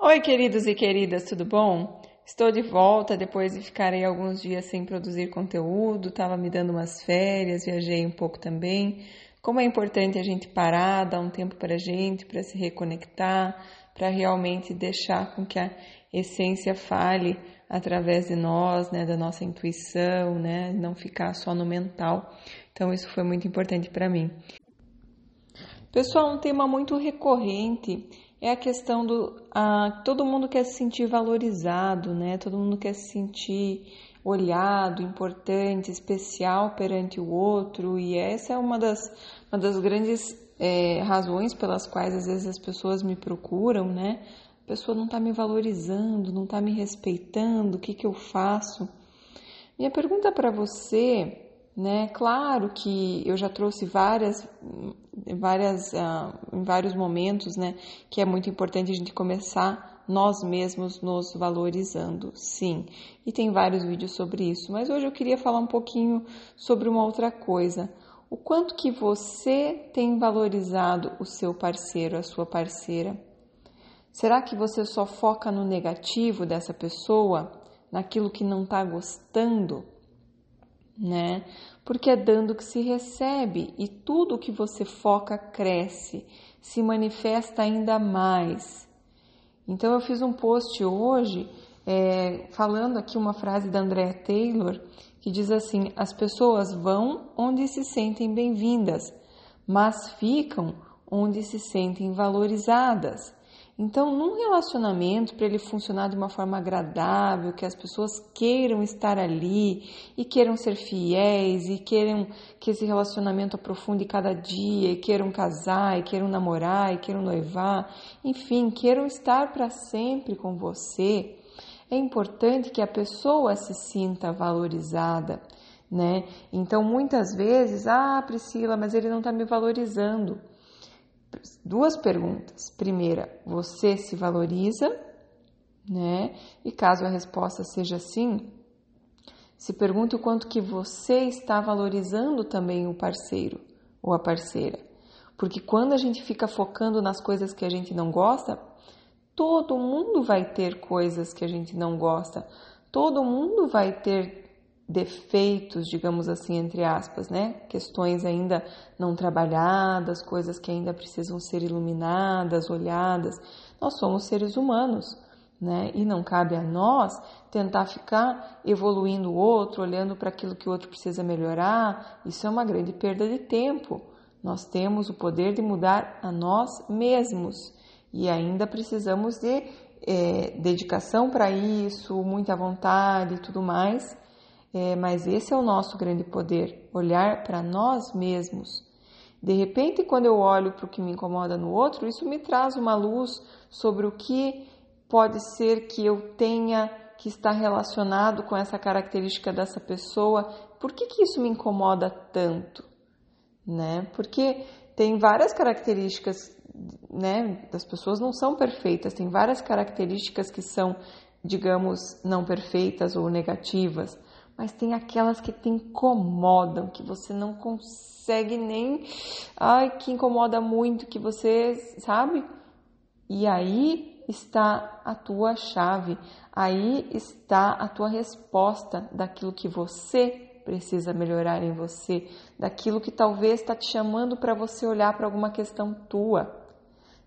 Oi, queridos e queridas, tudo bom? Estou de volta depois de ficar aí alguns dias sem produzir conteúdo, estava me dando umas férias, viajei um pouco também. Como é importante a gente parar, dar um tempo para a gente, para se reconectar, para realmente deixar com que a essência fale através de nós, né, da nossa intuição, né, não ficar só no mental. Então isso foi muito importante para mim. Pessoal, um tema muito recorrente é a questão do a, todo mundo quer se sentir valorizado, né? Todo mundo quer se sentir olhado, importante, especial perante o outro e essa é uma das, uma das grandes é, razões pelas quais às vezes as pessoas me procuram, né? A pessoa não está me valorizando, não está me respeitando, o que, que eu faço? Minha pergunta para você né? Claro que eu já trouxe várias, várias, uh, em vários momentos, né? Que é muito importante a gente começar nós mesmos nos valorizando, sim. E tem vários vídeos sobre isso. Mas hoje eu queria falar um pouquinho sobre uma outra coisa. O quanto que você tem valorizado o seu parceiro, a sua parceira? Será que você só foca no negativo dessa pessoa, naquilo que não está gostando? Né? Porque é dando que se recebe e tudo que você foca cresce, se manifesta ainda mais. Então eu fiz um post hoje é, falando aqui uma frase da Andrea Taylor que diz assim: as pessoas vão onde se sentem bem-vindas, mas ficam onde se sentem valorizadas. Então, num relacionamento, para ele funcionar de uma forma agradável, que as pessoas queiram estar ali e queiram ser fiéis e queiram que esse relacionamento aprofunde cada dia, e queiram casar, e queiram namorar, e queiram noivar, enfim, queiram estar para sempre com você, é importante que a pessoa se sinta valorizada. Né? Então, muitas vezes, ah, Priscila, mas ele não está me valorizando duas perguntas. Primeira, você se valoriza, né? E caso a resposta seja sim, se pergunte o quanto que você está valorizando também o parceiro ou a parceira. Porque quando a gente fica focando nas coisas que a gente não gosta, todo mundo vai ter coisas que a gente não gosta. Todo mundo vai ter defeitos, digamos assim, entre aspas, né? Questões ainda não trabalhadas, coisas que ainda precisam ser iluminadas, olhadas. Nós somos seres humanos, né? E não cabe a nós tentar ficar evoluindo o outro, olhando para aquilo que o outro precisa melhorar. Isso é uma grande perda de tempo. Nós temos o poder de mudar a nós mesmos e ainda precisamos de é, dedicação para isso, muita vontade e tudo mais é, mas esse é o nosso grande poder, olhar para nós mesmos. De repente, quando eu olho para o que me incomoda no outro, isso me traz uma luz sobre o que pode ser que eu tenha que estar relacionado com essa característica dessa pessoa. Por que, que isso me incomoda tanto? Né? Porque tem várias características, né? Das pessoas não são perfeitas, tem várias características que são, digamos, não perfeitas ou negativas mas tem aquelas que te incomodam, que você não consegue nem. Ai, que incomoda muito, que você, sabe? E aí está a tua chave, aí está a tua resposta daquilo que você precisa melhorar em você, daquilo que talvez está te chamando para você olhar para alguma questão tua,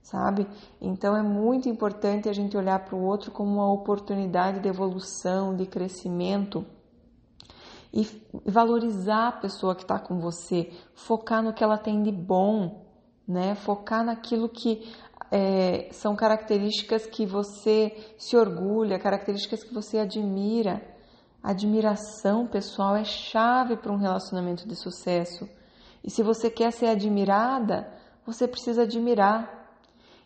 sabe? Então é muito importante a gente olhar para o outro como uma oportunidade de evolução, de crescimento e valorizar a pessoa que está com você, focar no que ela tem de bom, né? Focar naquilo que é, são características que você se orgulha, características que você admira. Admiração pessoal é chave para um relacionamento de sucesso. E se você quer ser admirada, você precisa admirar.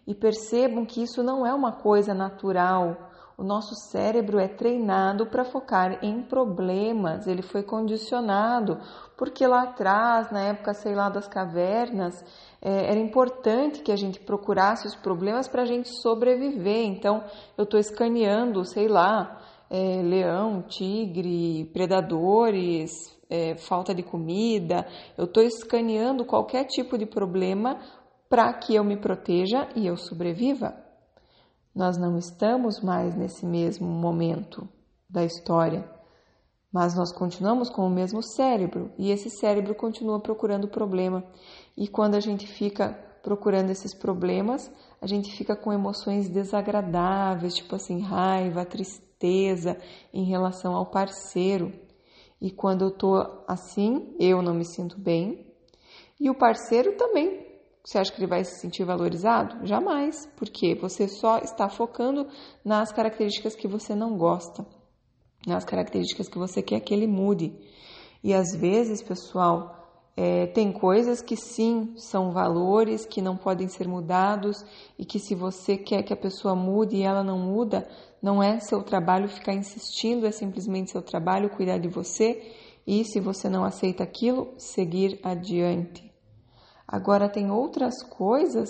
E percebam que isso não é uma coisa natural, o nosso cérebro é treinado para focar em problemas, ele foi condicionado, porque lá atrás, na época, sei lá, das cavernas, é, era importante que a gente procurasse os problemas para a gente sobreviver. Então, eu estou escaneando, sei lá, é, leão, tigre, predadores, é, falta de comida, eu estou escaneando qualquer tipo de problema para que eu me proteja e eu sobreviva. Nós não estamos mais nesse mesmo momento da história, mas nós continuamos com o mesmo cérebro e esse cérebro continua procurando problema. E quando a gente fica procurando esses problemas, a gente fica com emoções desagradáveis, tipo assim, raiva, tristeza em relação ao parceiro. E quando eu tô assim, eu não me sinto bem. E o parceiro também. Você acha que ele vai se sentir valorizado? Jamais, porque você só está focando nas características que você não gosta, nas características que você quer que ele mude. E às vezes, pessoal, é, tem coisas que sim são valores que não podem ser mudados e que se você quer que a pessoa mude e ela não muda, não é seu trabalho ficar insistindo, é simplesmente seu trabalho cuidar de você e se você não aceita aquilo, seguir adiante. Agora tem outras coisas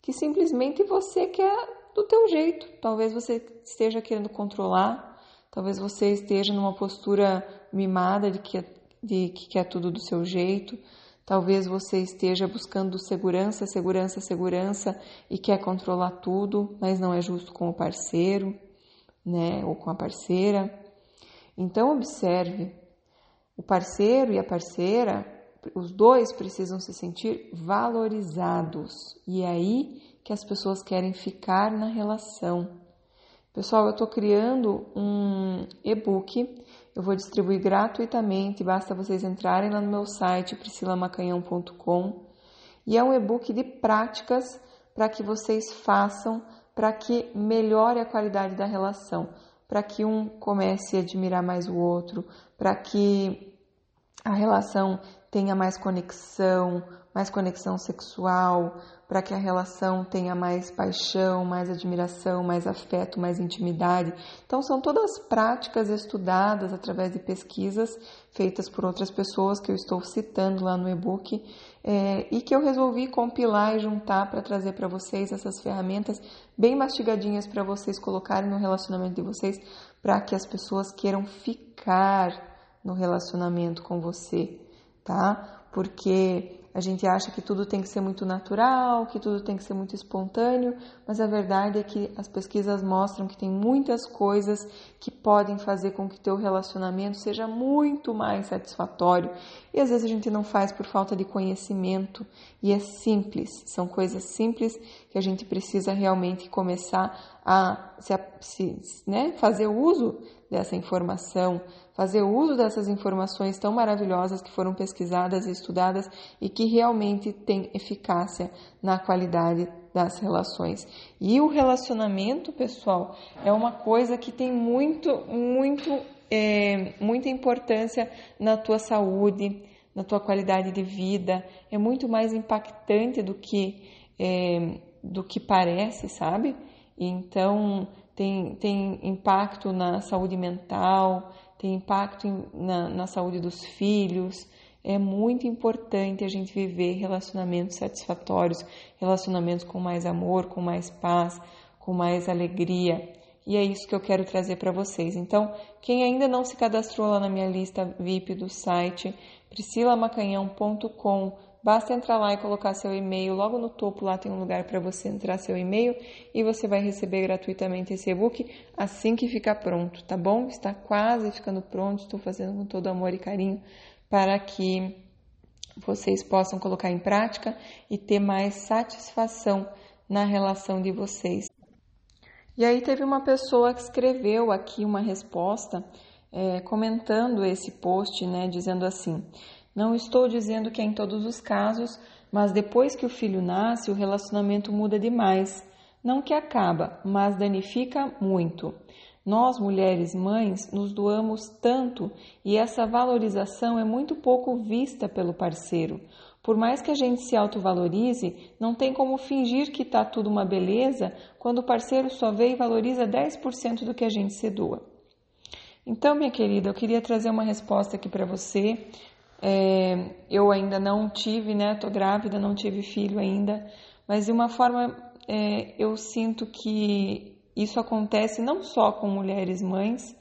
que simplesmente você quer do teu jeito. Talvez você esteja querendo controlar, talvez você esteja numa postura mimada de que de que quer tudo do seu jeito. Talvez você esteja buscando segurança, segurança, segurança e quer controlar tudo, mas não é justo com o parceiro, né, ou com a parceira. Então observe, o parceiro e a parceira, os dois precisam se sentir valorizados. E é aí que as pessoas querem ficar na relação. Pessoal, eu estou criando um e-book eu vou distribuir gratuitamente, basta vocês entrarem lá no meu site priscilamacanhão.com e é um e-book de práticas para que vocês façam para que melhore a qualidade da relação, para que um comece a admirar mais o outro, para que a relação tenha mais conexão, mais conexão sexual, para que a relação tenha mais paixão, mais admiração, mais afeto, mais intimidade. Então, são todas práticas estudadas através de pesquisas feitas por outras pessoas que eu estou citando lá no e-book é, e que eu resolvi compilar e juntar para trazer para vocês essas ferramentas bem mastigadinhas para vocês colocarem no relacionamento de vocês, para que as pessoas queiram ficar no relacionamento com você, tá? Porque a gente acha que tudo tem que ser muito natural, que tudo tem que ser muito espontâneo, mas a verdade é que as pesquisas mostram que tem muitas coisas que podem fazer com que teu relacionamento seja muito mais satisfatório. E às vezes a gente não faz por falta de conhecimento, e é simples, são coisas simples que a gente precisa realmente começar a se, né, fazer uso dessa informação, fazer uso dessas informações tão maravilhosas que foram pesquisadas e estudadas e que realmente têm eficácia na qualidade das relações. E o relacionamento, pessoal, é uma coisa que tem muito, muito, é, muita importância na tua saúde, na tua qualidade de vida. É muito mais impactante do que, é, do que parece, sabe? Então, tem, tem impacto na saúde mental, tem impacto na, na saúde dos filhos. É muito importante a gente viver relacionamentos satisfatórios, relacionamentos com mais amor, com mais paz, com mais alegria. E é isso que eu quero trazer para vocês. Então, quem ainda não se cadastrou lá na minha lista VIP do site priscilamacanhão.com Basta entrar lá e colocar seu e-mail. Logo no topo lá tem um lugar para você entrar seu e-mail e você vai receber gratuitamente esse e-book assim que ficar pronto, tá bom? Está quase ficando pronto. Estou fazendo com todo amor e carinho para que vocês possam colocar em prática e ter mais satisfação na relação de vocês. E aí teve uma pessoa que escreveu aqui uma resposta é, comentando esse post, né, dizendo assim: não estou dizendo que é em todos os casos, mas depois que o filho nasce, o relacionamento muda demais. Não que acaba, mas danifica muito. Nós, mulheres mães, nos doamos tanto e essa valorização é muito pouco vista pelo parceiro. Por mais que a gente se autovalorize, não tem como fingir que está tudo uma beleza quando o parceiro só vê e valoriza 10% do que a gente se doa. Então, minha querida, eu queria trazer uma resposta aqui para você é, eu ainda não tive, né? Tô grávida, não tive filho ainda, mas de uma forma é, eu sinto que isso acontece não só com mulheres mães,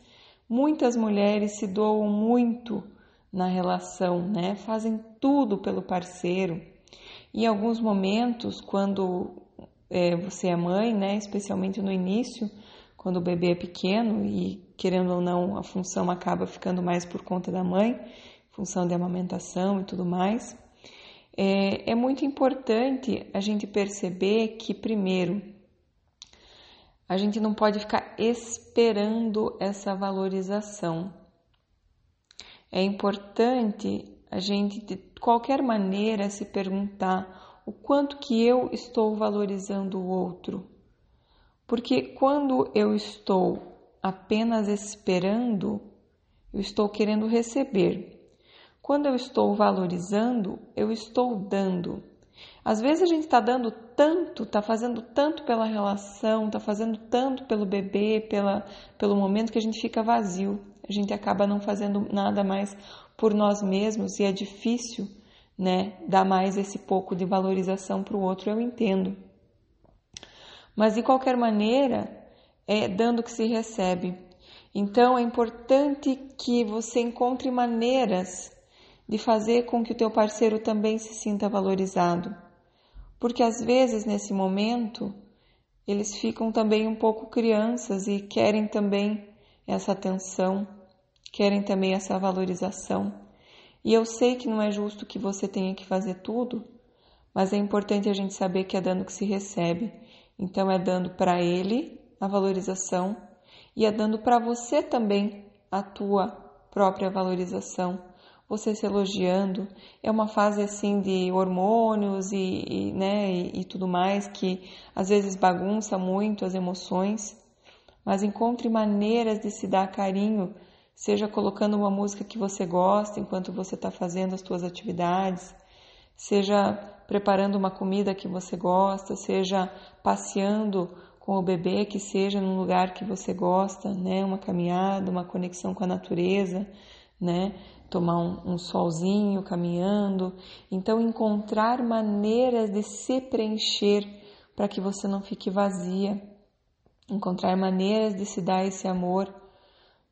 muitas mulheres se doam muito na relação, né? Fazem tudo pelo parceiro. Em alguns momentos, quando é, você é mãe, né? Especialmente no início, quando o bebê é pequeno e querendo ou não a função acaba ficando mais por conta da mãe, função de amamentação e tudo mais. É, é muito importante a gente perceber que primeiro a gente não pode ficar esperando essa valorização. É importante a gente, de qualquer maneira, se perguntar o quanto que eu estou valorizando o outro. Porque quando eu estou apenas esperando, eu estou querendo receber. Quando eu estou valorizando, eu estou dando. Às vezes a gente está dando tanto, está fazendo tanto pela relação, está fazendo tanto pelo bebê, pela, pelo momento que a gente fica vazio. A gente acaba não fazendo nada mais por nós mesmos e é difícil, né, dar mais esse pouco de valorização para o outro. Eu entendo. Mas de qualquer maneira, é dando que se recebe. Então é importante que você encontre maneiras de fazer com que o teu parceiro também se sinta valorizado. Porque às vezes nesse momento eles ficam também um pouco crianças e querem também essa atenção, querem também essa valorização. E eu sei que não é justo que você tenha que fazer tudo, mas é importante a gente saber que é dando que se recebe. Então é dando para ele a valorização e é dando para você também a tua própria valorização você se elogiando. É uma fase assim de hormônios e, e né, e, e tudo mais que às vezes bagunça muito as emoções, mas encontre maneiras de se dar carinho, seja colocando uma música que você gosta enquanto você está fazendo as suas atividades, seja preparando uma comida que você gosta, seja passeando com o bebê, que seja num lugar que você gosta, né, uma caminhada, uma conexão com a natureza, né? tomar um, um solzinho caminhando. Então, encontrar maneiras de se preencher para que você não fique vazia. Encontrar maneiras de se dar esse amor.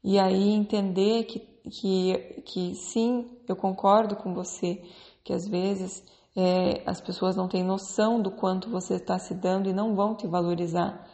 E aí entender que, que, que sim, eu concordo com você, que às vezes é, as pessoas não têm noção do quanto você está se dando e não vão te valorizar.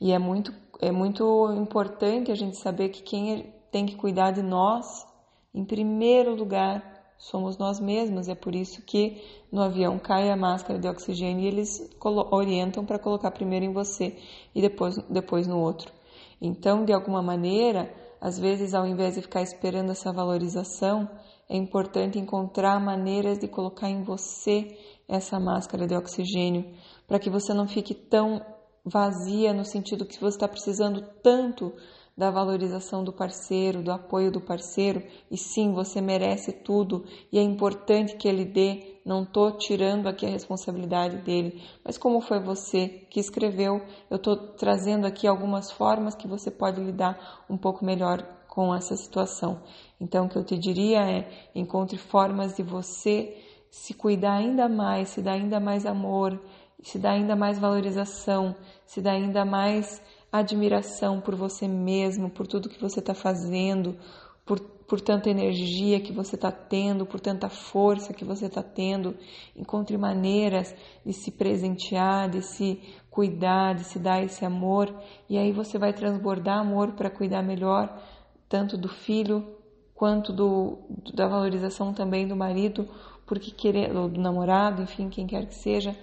E é muito, é muito importante a gente saber que quem tem que cuidar de nós em primeiro lugar, somos nós mesmos. É por isso que no avião cai a máscara de oxigênio e eles orientam para colocar primeiro em você e depois, depois no outro. Então, de alguma maneira, às vezes, ao invés de ficar esperando essa valorização, é importante encontrar maneiras de colocar em você essa máscara de oxigênio, para que você não fique tão vazia no sentido que você está precisando tanto da valorização do parceiro, do apoio do parceiro, e sim, você merece tudo e é importante que ele dê. Não estou tirando aqui a responsabilidade dele, mas como foi você que escreveu, eu estou trazendo aqui algumas formas que você pode lidar um pouco melhor com essa situação. Então, o que eu te diria é: encontre formas de você se cuidar ainda mais, se dar ainda mais amor, se dar ainda mais valorização, se dar ainda mais admiração por você mesmo, por tudo que você está fazendo, por, por tanta energia que você está tendo, por tanta força que você está tendo. Encontre maneiras de se presentear, de se cuidar, de se dar esse amor, e aí você vai transbordar amor para cuidar melhor, tanto do filho quanto do, da valorização também do marido, porque querer, ou do namorado, enfim, quem quer que seja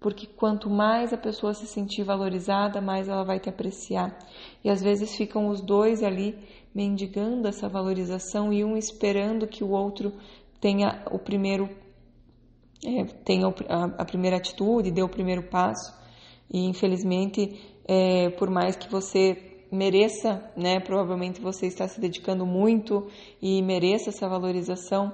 porque quanto mais a pessoa se sentir valorizada, mais ela vai te apreciar. E às vezes ficam os dois ali mendigando essa valorização e um esperando que o outro tenha o primeiro é, tenha a, primeira atitude, dê o primeiro passo. E infelizmente, é, por mais que você mereça, né, provavelmente você está se dedicando muito e mereça essa valorização,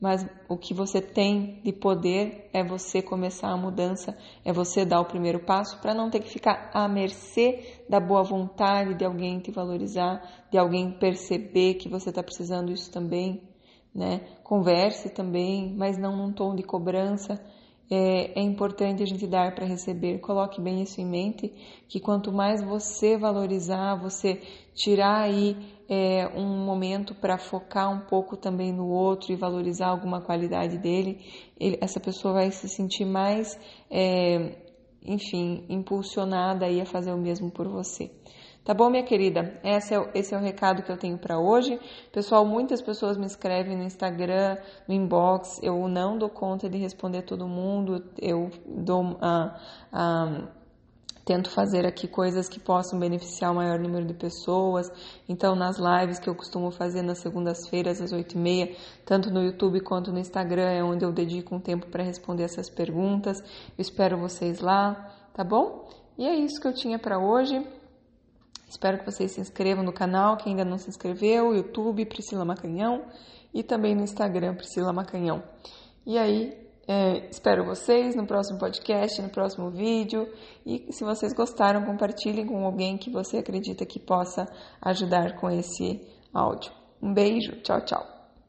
mas o que você tem de poder é você começar a mudança, é você dar o primeiro passo para não ter que ficar à mercê da boa vontade de alguém te valorizar, de alguém perceber que você está precisando isso também, né? Converse também, mas não num tom de cobrança. É, é importante a gente dar para receber. Coloque bem isso em mente, que quanto mais você valorizar, você tirar aí é, um momento para focar um pouco também no outro e valorizar alguma qualidade dele, ele, essa pessoa vai se sentir mais é, enfim, impulsionada aí a fazer o mesmo por você. Tá bom, minha querida? Esse é, esse é o recado que eu tenho para hoje. Pessoal, muitas pessoas me escrevem no Instagram, no inbox. Eu não dou conta de responder todo mundo. Eu dou. Ah, ah, tento fazer aqui coisas que possam beneficiar o maior número de pessoas. Então, nas lives que eu costumo fazer nas segundas-feiras, às 8h30, tanto no YouTube quanto no Instagram, é onde eu dedico um tempo para responder essas perguntas. Eu espero vocês lá, tá bom? E é isso que eu tinha para hoje. Espero que vocês se inscrevam no canal, quem ainda não se inscreveu, YouTube Priscila Macanhão e também no Instagram Priscila Macanhão. E aí, é, espero vocês no próximo podcast, no próximo vídeo. E se vocês gostaram, compartilhem com alguém que você acredita que possa ajudar com esse áudio. Um beijo, tchau, tchau.